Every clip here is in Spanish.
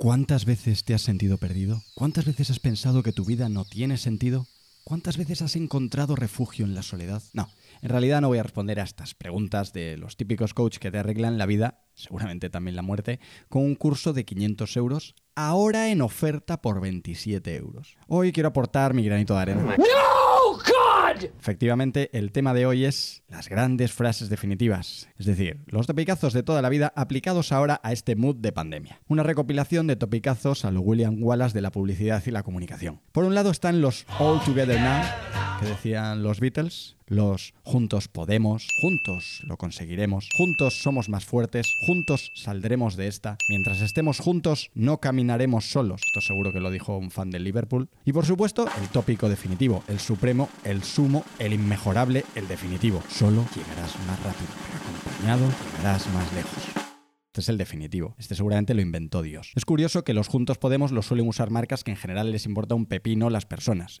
¿Cuántas veces te has sentido perdido? ¿Cuántas veces has pensado que tu vida no tiene sentido? ¿Cuántas veces has encontrado refugio en la soledad? No, en realidad no voy a responder a estas preguntas de los típicos coach que te arreglan la vida, seguramente también la muerte, con un curso de 500 euros, ahora en oferta por 27 euros. Hoy quiero aportar mi granito de arena. ¡No! Efectivamente, el tema de hoy es las grandes frases definitivas, es decir, los topicazos de toda la vida aplicados ahora a este mood de pandemia. Una recopilación de topicazos a lo William Wallace de la publicidad y la comunicación. Por un lado están los All Together Now, que decían los Beatles, los juntos podemos, juntos lo conseguiremos, juntos somos más fuertes, juntos saldremos de esta, mientras estemos juntos no caminaremos solos, esto seguro que lo dijo un fan del Liverpool, y por supuesto el tópico definitivo, el supremo, el sumo, el inmejorable, el definitivo, solo llegarás más rápido, acompañado llegarás más lejos. Este es el definitivo. Este seguramente lo inventó Dios. Es curioso que los Juntos Podemos lo suelen usar marcas que en general les importa un pepino las personas.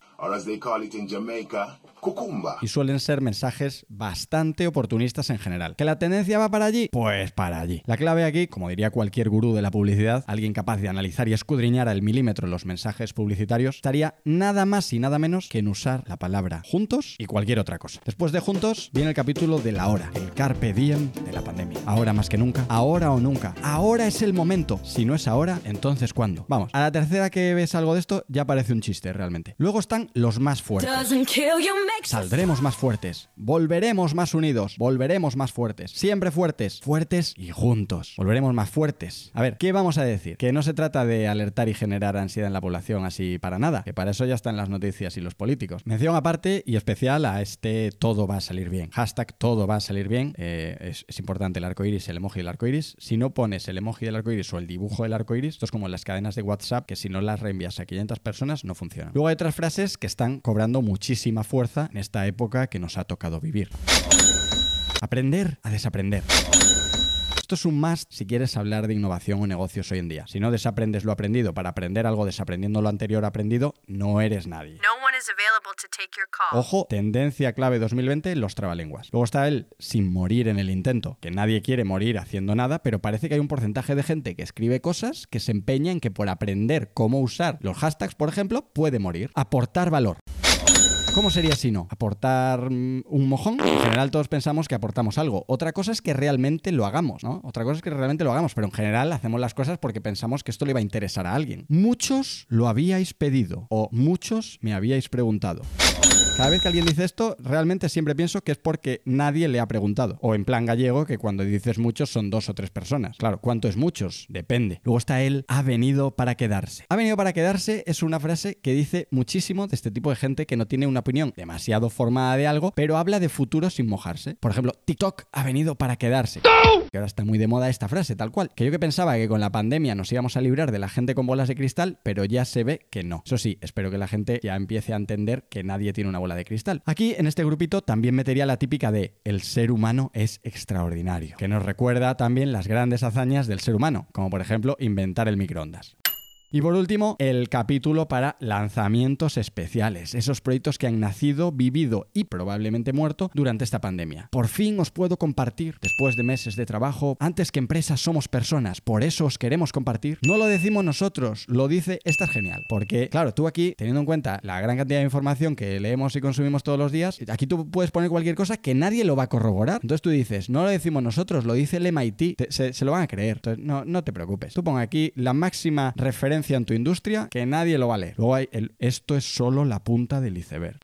Y suelen ser mensajes bastante oportunistas en general. ¿Que la tendencia va para allí? Pues para allí. La clave aquí, como diría cualquier gurú de la publicidad, alguien capaz de analizar y escudriñar al milímetro los mensajes publicitarios, estaría nada más y nada menos que en usar la palabra juntos y cualquier otra cosa. Después de juntos viene el capítulo de la hora, el carpe diem de la pandemia. Ahora más que nunca, ahora o nunca. Ahora es el momento. Si no es ahora, entonces ¿cuándo? Vamos, a la tercera que ves algo de esto ya parece un chiste realmente. Luego están los más fuertes. Saldremos más fuertes. Volveremos más unidos. Volveremos más fuertes. Siempre fuertes. Fuertes y juntos. Volveremos más fuertes. A ver, ¿qué vamos a decir? Que no se trata de alertar y generar ansiedad en la población así para nada. Que para eso ya están las noticias y los políticos. Mención aparte y especial a este todo va a salir bien. Hashtag todo va a salir bien. Eh, es, importante el arco iris, el emoji del arco iris si no pones el emoji del arco iris o el dibujo del arco iris, esto es como las cadenas de WhatsApp que si no las reenvías a 500 personas no funcionan. Luego hay otras frases que están cobrando muchísima fuerza en esta época que nos ha tocado vivir. Aprender a desaprender. Esto es un must si quieres hablar de innovación o negocios hoy en día. Si no desaprendes lo aprendido para aprender algo desaprendiendo lo anterior aprendido, no eres nadie. Ojo, tendencia clave 2020, los trabalenguas. Luego está el sin morir en el intento, que nadie quiere morir haciendo nada, pero parece que hay un porcentaje de gente que escribe cosas que se empeña en que por aprender cómo usar los hashtags, por ejemplo, puede morir. Aportar valor. ¿Cómo sería si no? ¿Aportar mm, un mojón? En general todos pensamos que aportamos algo. Otra cosa es que realmente lo hagamos, ¿no? Otra cosa es que realmente lo hagamos, pero en general hacemos las cosas porque pensamos que esto le va a interesar a alguien. Muchos lo habíais pedido o muchos me habíais preguntado. Cada vez que alguien dice esto, realmente siempre pienso que es porque nadie le ha preguntado. O en plan gallego, que cuando dices muchos son dos o tres personas. Claro, ¿cuánto es muchos? Depende. Luego está él, ha venido para quedarse. Ha venido para quedarse es una frase que dice muchísimo de este tipo de gente que no tiene una opinión demasiado formada de algo, pero habla de futuro sin mojarse. Por ejemplo, TikTok ha venido para quedarse. Que ahora está muy de moda esta frase, tal cual. Que yo que pensaba que con la pandemia nos íbamos a librar de la gente con bolas de cristal, pero ya se ve que no. Eso sí, espero que la gente ya empiece a entender que nadie tiene una bola de cristal. Aquí, en este grupito, también metería la típica de el ser humano es extraordinario, que nos recuerda también las grandes hazañas del ser humano, como por ejemplo inventar el microondas. Y por último, el capítulo para lanzamientos especiales, esos proyectos que han nacido, vivido y probablemente muerto durante esta pandemia. Por fin os puedo compartir, después de meses de trabajo, antes que empresas somos personas, por eso os queremos compartir. No lo decimos nosotros, lo dice, esta es genial, porque claro, tú aquí, teniendo en cuenta la gran cantidad de información que leemos y consumimos todos los días, aquí tú puedes poner cualquier cosa que nadie lo va a corroborar. Entonces tú dices, no lo decimos nosotros, lo dice el MIT, se, lo van a creer. Entonces no, no te preocupes. Tú pon aquí la máxima referencia en tu industria que nadie lo vale. Luego hay el esto es solo la punta del iceberg.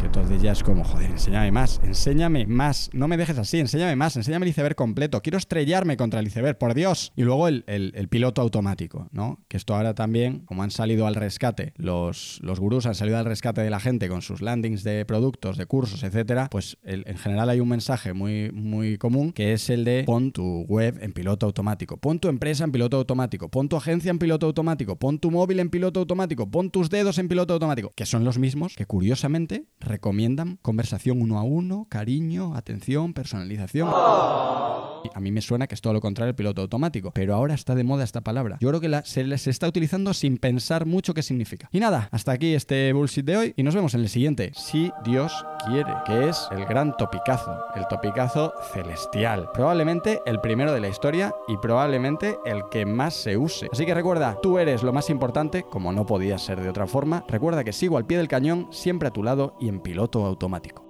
Que entonces ya es como, joder, enséñame más, enséñame más, no me dejes así, enséñame más, enséñame el iceberg completo, quiero estrellarme contra el iceberg, por Dios. Y luego el, piloto automático, ¿no? Que esto ahora también, como han salido al rescate, los, los gurús han salido al rescate de la gente con sus landings de productos, de cursos, etcétera, pues en general hay un mensaje muy, muy común que es el de pon tu web en piloto automático, pon tu empresa en piloto automático, pon tu agencia en piloto automático, pon tu móvil en piloto automático, pon tus dedos en piloto automático, que son los mismos que curiosamente recomiendan conversación uno a uno, cariño, atención, personalización. A mí me suena que es todo lo contrario el piloto automático, pero ahora está de moda esta palabra. Yo creo que se les está utilizando sin pensar mucho qué significa. Y nada, hasta aquí este bullshit de hoy y nos vemos en el siguiente. Si Dios quiere, que es el gran topicazo, el topicazo celestial. Probablemente el primero de la historia y probablemente el que más se use. Así que recuerda, tú eres lo más importante, como no podía ser de otra forma. Recuerda que sigo al pie del cañón, siempre a tu lado y en piloto automático.